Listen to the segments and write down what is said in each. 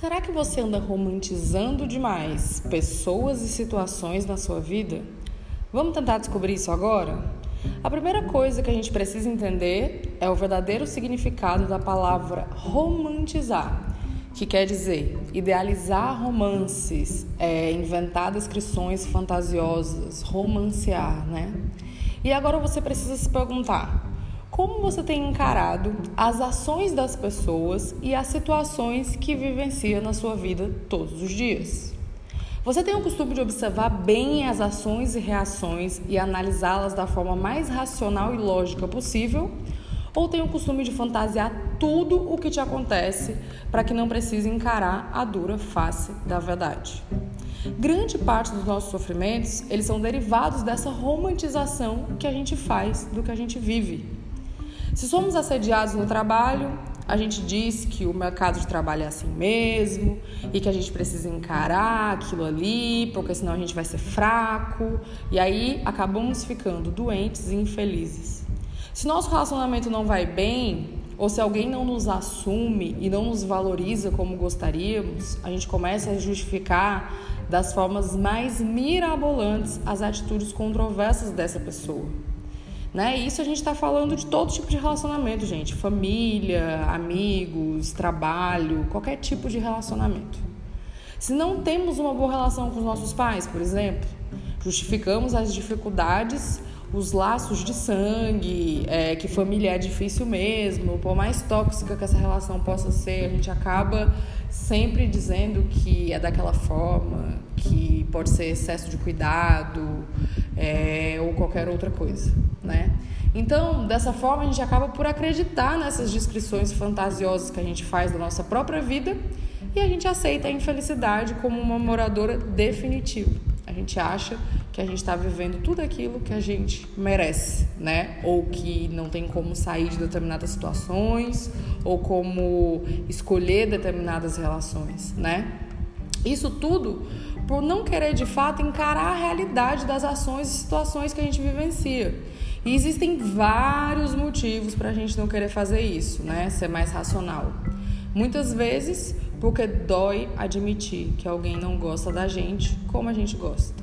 Será que você anda romantizando demais pessoas e situações na sua vida? Vamos tentar descobrir isso agora? A primeira coisa que a gente precisa entender é o verdadeiro significado da palavra romantizar, que quer dizer idealizar romances, é, inventar descrições fantasiosas, romancear, né? E agora você precisa se perguntar: como você tem encarado as ações das pessoas e as situações que vivencia na sua vida todos os dias. Você tem o costume de observar bem as ações e reações e analisá-las da forma mais racional e lógica possível? Ou tem o costume de fantasiar tudo o que te acontece para que não precise encarar a dura face da verdade? Grande parte dos nossos sofrimentos, eles são derivados dessa romantização que a gente faz do que a gente vive. Se somos assediados no trabalho, a gente diz que o mercado de trabalho é assim mesmo e que a gente precisa encarar aquilo ali, porque senão a gente vai ser fraco, e aí acabamos ficando doentes e infelizes. Se nosso relacionamento não vai bem, ou se alguém não nos assume e não nos valoriza como gostaríamos, a gente começa a justificar das formas mais mirabolantes as atitudes controversas dessa pessoa. Né? Isso a gente está falando de todo tipo de relacionamento, gente. Família, amigos, trabalho, qualquer tipo de relacionamento. Se não temos uma boa relação com os nossos pais, por exemplo, justificamos as dificuldades, os laços de sangue, é, que família é difícil mesmo, por mais tóxica que essa relação possa ser, a gente acaba sempre dizendo que é daquela forma, que pode ser excesso de cuidado é, ou qualquer outra coisa né? Então, dessa forma, a gente acaba por acreditar nessas descrições fantasiosas que a gente faz da nossa própria vida e a gente aceita a infelicidade como uma moradora definitiva. A gente acha que a gente está vivendo tudo aquilo que a gente merece, né? Ou que não tem como sair de determinadas situações, ou como escolher determinadas relações, né? Isso tudo por não querer de fato encarar a realidade das ações e situações que a gente vivencia. E existem vários motivos para a gente não querer fazer isso, né? Ser mais racional. Muitas vezes porque dói admitir que alguém não gosta da gente como a gente gosta.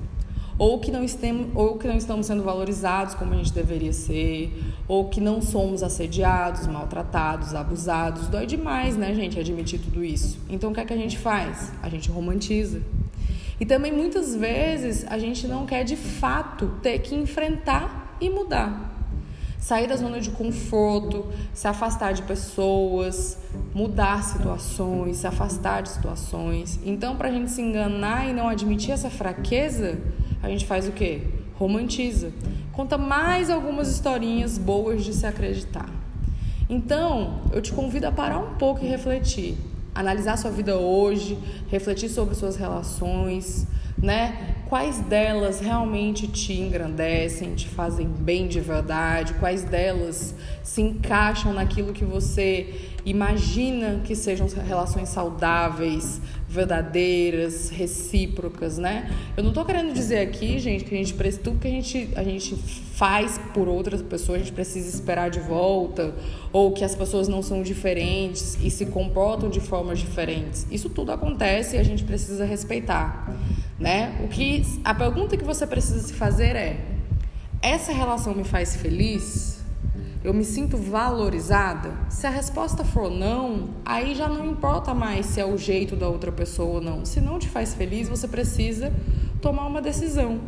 Ou que, não estemos, ou que não estamos sendo valorizados como a gente deveria ser, ou que não somos assediados, maltratados, abusados. Dói demais, né, gente, admitir tudo isso. Então o que é que a gente faz? A gente romantiza. E também muitas vezes a gente não quer de fato ter que enfrentar e mudar. Sair da zona de conforto, se afastar de pessoas, mudar situações, se afastar de situações. Então, para a gente se enganar e não admitir essa fraqueza, a gente faz o quê? Romantiza. Conta mais algumas historinhas boas de se acreditar. Então, eu te convido a parar um pouco e refletir. Analisar sua vida hoje, refletir sobre suas relações, né? Quais delas realmente te engrandecem, te fazem bem de verdade? Quais delas se encaixam naquilo que você imagina que sejam relações saudáveis, verdadeiras, recíprocas, né? Eu não estou querendo dizer aqui, gente, que a gente tudo que a gente, a gente faz por outras pessoas, a gente precisa esperar de volta, ou que as pessoas não são diferentes e se comportam de formas diferentes. Isso tudo acontece e a gente precisa respeitar né? O que a pergunta que você precisa se fazer é: essa relação me faz feliz? Eu me sinto valorizada? Se a resposta for não, aí já não importa mais se é o jeito da outra pessoa ou não. Se não te faz feliz, você precisa tomar uma decisão,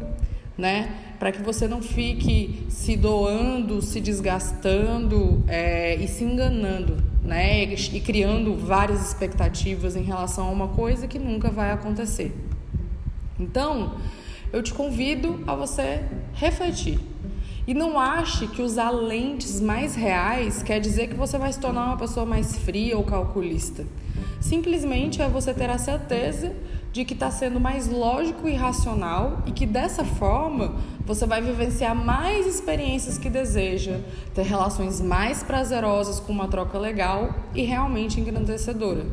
né? Para que você não fique se doando, se desgastando é, e se enganando, né? E criando várias expectativas em relação a uma coisa que nunca vai acontecer. Então, eu te convido a você refletir. E não ache que usar lentes mais reais quer dizer que você vai se tornar uma pessoa mais fria ou calculista. Simplesmente é você ter a certeza de que está sendo mais lógico e racional e que dessa forma você vai vivenciar mais experiências que deseja, ter relações mais prazerosas com uma troca legal e realmente engrandecedora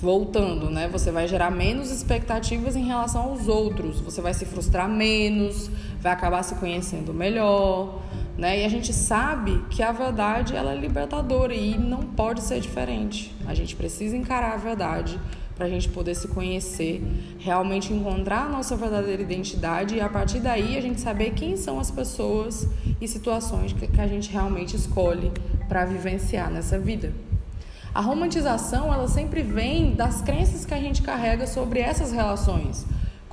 voltando, né? Você vai gerar menos expectativas em relação aos outros, você vai se frustrar menos, vai acabar se conhecendo melhor, Né? E a gente sabe que a verdade ela é libertadora e não pode ser diferente. A gente precisa encarar a verdade para a gente poder se conhecer, realmente encontrar a nossa verdadeira identidade e a partir daí a gente saber quem são as pessoas e situações que a gente realmente escolhe para vivenciar nessa vida. A romantização, ela sempre vem das crenças que a gente carrega sobre essas relações.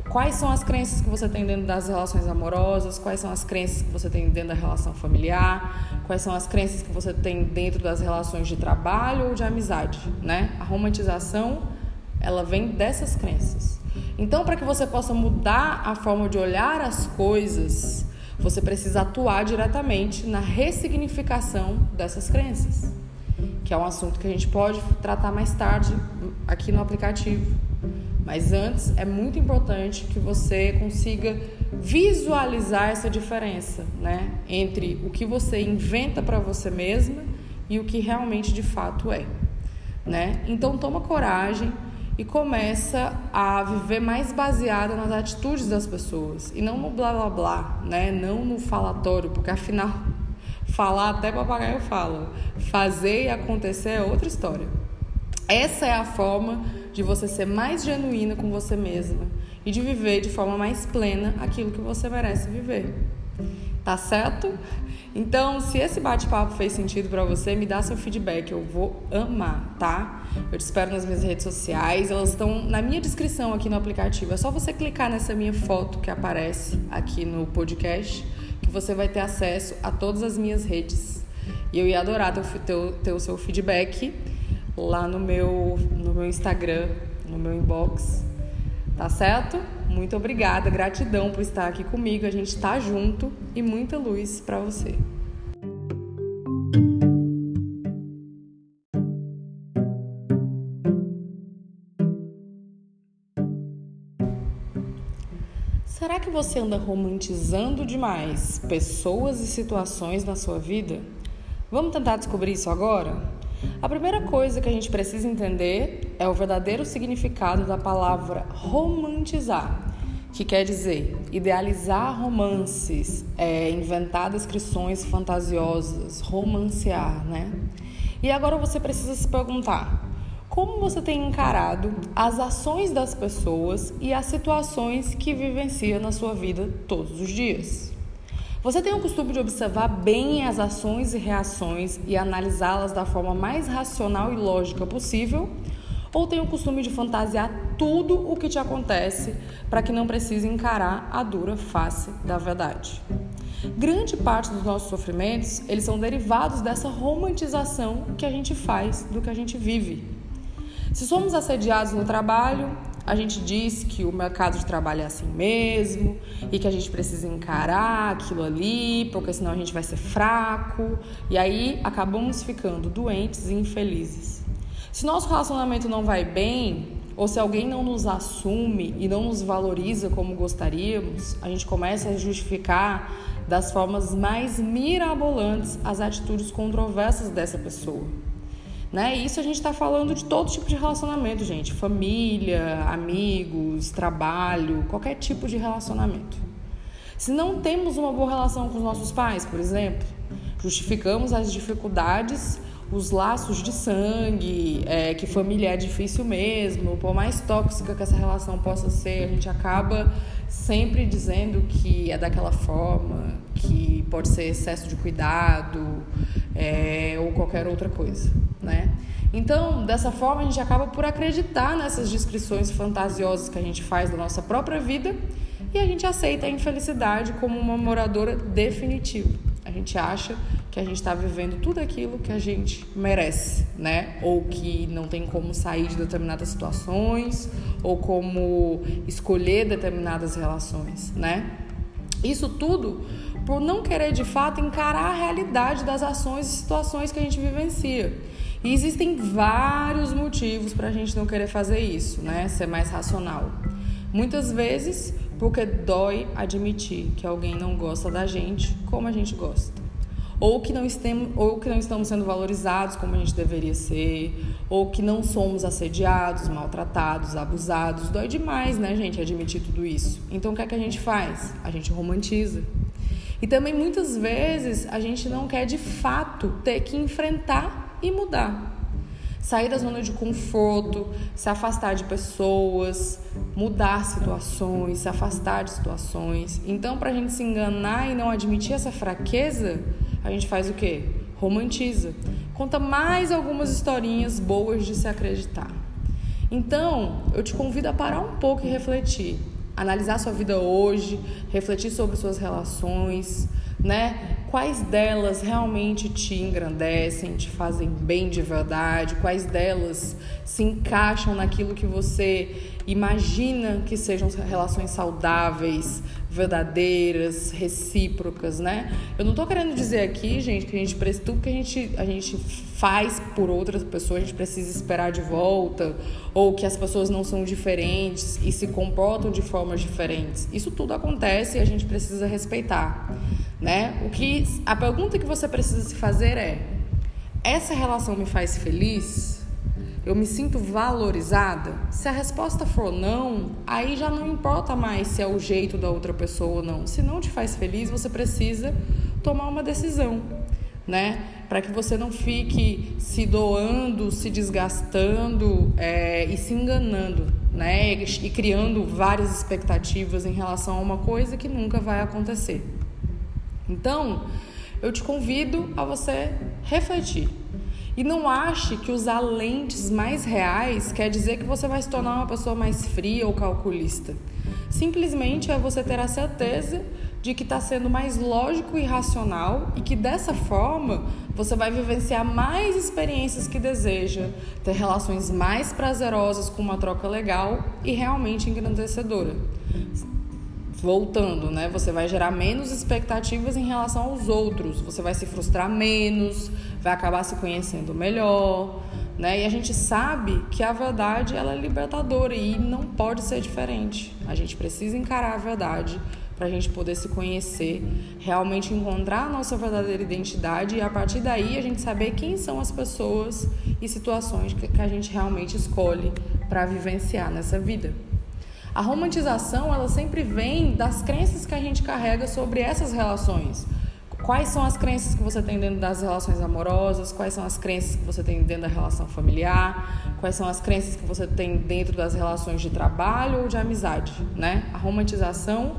Quais são as crenças que você tem dentro das relações amorosas? Quais são as crenças que você tem dentro da relação familiar? Quais são as crenças que você tem dentro das relações de trabalho ou de amizade, né? A romantização, ela vem dessas crenças. Então, para que você possa mudar a forma de olhar as coisas, você precisa atuar diretamente na ressignificação dessas crenças, que é um assunto que a gente pode tratar mais tarde aqui no aplicativo. Mas antes é muito importante que você consiga visualizar essa diferença, né, entre o que você inventa para você mesma e o que realmente de fato é, né? Então toma coragem e começa a viver mais baseada nas atitudes das pessoas e não no blá blá blá, né? Não no falatório, porque afinal falar até papagaio fala, fazer e acontecer é outra história. Essa é a forma de você ser mais genuína com você mesma e de viver de forma mais plena aquilo que você merece viver. Tá certo? Então, se esse bate-papo fez sentido para você, me dá seu feedback, eu vou amar, tá? Eu te espero nas minhas redes sociais, elas estão na minha descrição aqui no aplicativo. É só você clicar nessa minha foto que aparece aqui no podcast, você vai ter acesso a todas as minhas redes. E eu ia adorar ter, ter, ter o seu feedback lá no meu, no meu Instagram, no meu inbox. Tá certo? Muito obrigada, gratidão por estar aqui comigo. A gente está junto e muita luz para você. Será que você anda romantizando demais pessoas e situações na sua vida? Vamos tentar descobrir isso agora? A primeira coisa que a gente precisa entender é o verdadeiro significado da palavra romantizar, que quer dizer idealizar romances, é, inventar descrições fantasiosas, romancear, né? E agora você precisa se perguntar: como você tem encarado as ações das pessoas e as situações que vivencia na sua vida todos os dias? Você tem o costume de observar bem as ações e reações e analisá-las da forma mais racional e lógica possível? Ou tem o costume de fantasiar tudo o que te acontece para que não precise encarar a dura face da verdade? Grande parte dos nossos sofrimentos, eles são derivados dessa romantização que a gente faz do que a gente vive. Se somos assediados no trabalho, a gente diz que o mercado de trabalho é assim mesmo e que a gente precisa encarar aquilo ali, porque senão a gente vai ser fraco e aí acabamos ficando doentes e infelizes. Se nosso relacionamento não vai bem, ou se alguém não nos assume e não nos valoriza como gostaríamos, a gente começa a justificar das formas mais mirabolantes as atitudes controversas dessa pessoa. Né? Isso a gente está falando de todo tipo de relacionamento, gente. Família, amigos, trabalho, qualquer tipo de relacionamento. Se não temos uma boa relação com os nossos pais, por exemplo, justificamos as dificuldades, os laços de sangue, é, que família é difícil mesmo, por mais tóxica que essa relação possa ser, a gente acaba sempre dizendo que é daquela forma, que pode ser excesso de cuidado é, ou qualquer outra coisa né? Então, dessa forma, a gente acaba por acreditar nessas descrições fantasiosas que a gente faz da nossa própria vida e a gente aceita a infelicidade como uma moradora definitiva. A gente acha que a gente está vivendo tudo aquilo que a gente merece, né? Ou que não tem como sair de determinadas situações, ou como escolher determinadas relações, né? Isso tudo por não querer de fato encarar a realidade das ações e situações que a gente vivencia. E existem vários motivos para a gente não querer fazer isso, né? Ser mais racional. Muitas vezes porque dói admitir que alguém não gosta da gente como a gente gosta. Ou que, não estemos, ou que não estamos sendo valorizados como a gente deveria ser, ou que não somos assediados, maltratados, abusados. Dói demais, né, gente, admitir tudo isso. Então o que é que a gente faz? A gente romantiza. E também muitas vezes a gente não quer de fato ter que enfrentar e mudar. Sair da zona de conforto, se afastar de pessoas, mudar situações, se afastar de situações. Então, para a gente se enganar e não admitir essa fraqueza, a gente faz o quê? Romantiza. Conta mais algumas historinhas boas de se acreditar. Então, eu te convido a parar um pouco e refletir. Analisar sua vida hoje, refletir sobre suas relações, né? Quais delas realmente te engrandecem, te fazem bem de verdade? Quais delas se encaixam naquilo que você imagina que sejam relações saudáveis, verdadeiras, recíprocas, né? Eu não estou querendo dizer aqui, gente, que a gente tudo que a gente, a gente faz por outras pessoas, a gente precisa esperar de volta, ou que as pessoas não são diferentes e se comportam de formas diferentes. Isso tudo acontece e a gente precisa respeitar, né? O que a pergunta que você precisa se fazer é: essa relação me faz feliz? eu me sinto valorizada? Se a resposta for não, aí já não importa mais se é o jeito da outra pessoa ou não. Se não te faz feliz, você precisa tomar uma decisão, né? Para que você não fique se doando, se desgastando é, e se enganando, né? E criando várias expectativas em relação a uma coisa que nunca vai acontecer. Então, eu te convido a você refletir. E não ache que usar lentes mais reais quer dizer que você vai se tornar uma pessoa mais fria ou calculista. Simplesmente é você ter a certeza de que está sendo mais lógico e racional e que dessa forma você vai vivenciar mais experiências que deseja, ter relações mais prazerosas com uma troca legal e realmente engrandecedora voltando, né? Você vai gerar menos expectativas em relação aos outros, você vai se frustrar menos, vai acabar se conhecendo melhor, né? E a gente sabe que a verdade ela é libertadora e não pode ser diferente. A gente precisa encarar a verdade para a gente poder se conhecer, realmente encontrar a nossa verdadeira identidade e a partir daí a gente saber quem são as pessoas e situações que a gente realmente escolhe para vivenciar nessa vida. A romantização, ela sempre vem das crenças que a gente carrega sobre essas relações. Quais são as crenças que você tem dentro das relações amorosas? Quais são as crenças que você tem dentro da relação familiar? Quais são as crenças que você tem dentro das relações de trabalho ou de amizade, né? A romantização,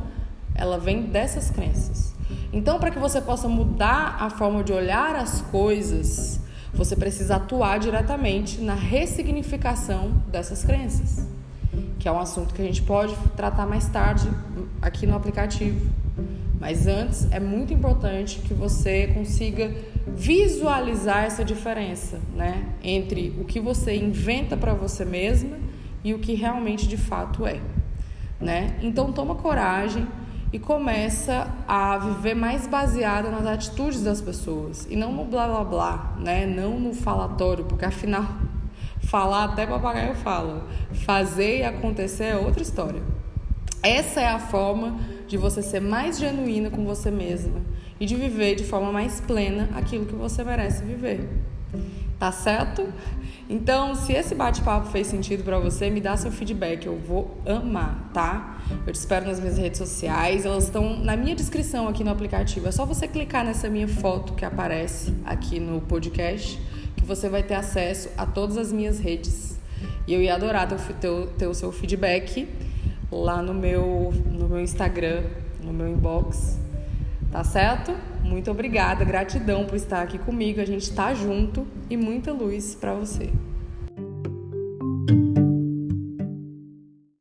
ela vem dessas crenças. Então, para que você possa mudar a forma de olhar as coisas, você precisa atuar diretamente na ressignificação dessas crenças que é um assunto que a gente pode tratar mais tarde aqui no aplicativo. Mas antes é muito importante que você consiga visualizar essa diferença, né, entre o que você inventa para você mesma e o que realmente de fato é, né? Então toma coragem e começa a viver mais baseada nas atitudes das pessoas e não no blá blá blá, né? Não no falatório, porque afinal Falar até papagaio fala. Fazer e acontecer é outra história. Essa é a forma de você ser mais genuína com você mesma e de viver de forma mais plena aquilo que você merece viver. Tá certo? Então, se esse bate-papo fez sentido para você, me dá seu feedback, eu vou amar, tá? Eu te espero nas minhas redes sociais, elas estão na minha descrição aqui no aplicativo. É só você clicar nessa minha foto que aparece aqui no podcast você vai ter acesso a todas as minhas redes. E eu ia adorar ter o seu feedback lá no meu, no meu Instagram, no meu inbox. Tá certo? Muito obrigada, gratidão por estar aqui comigo. A gente tá junto e muita luz para você.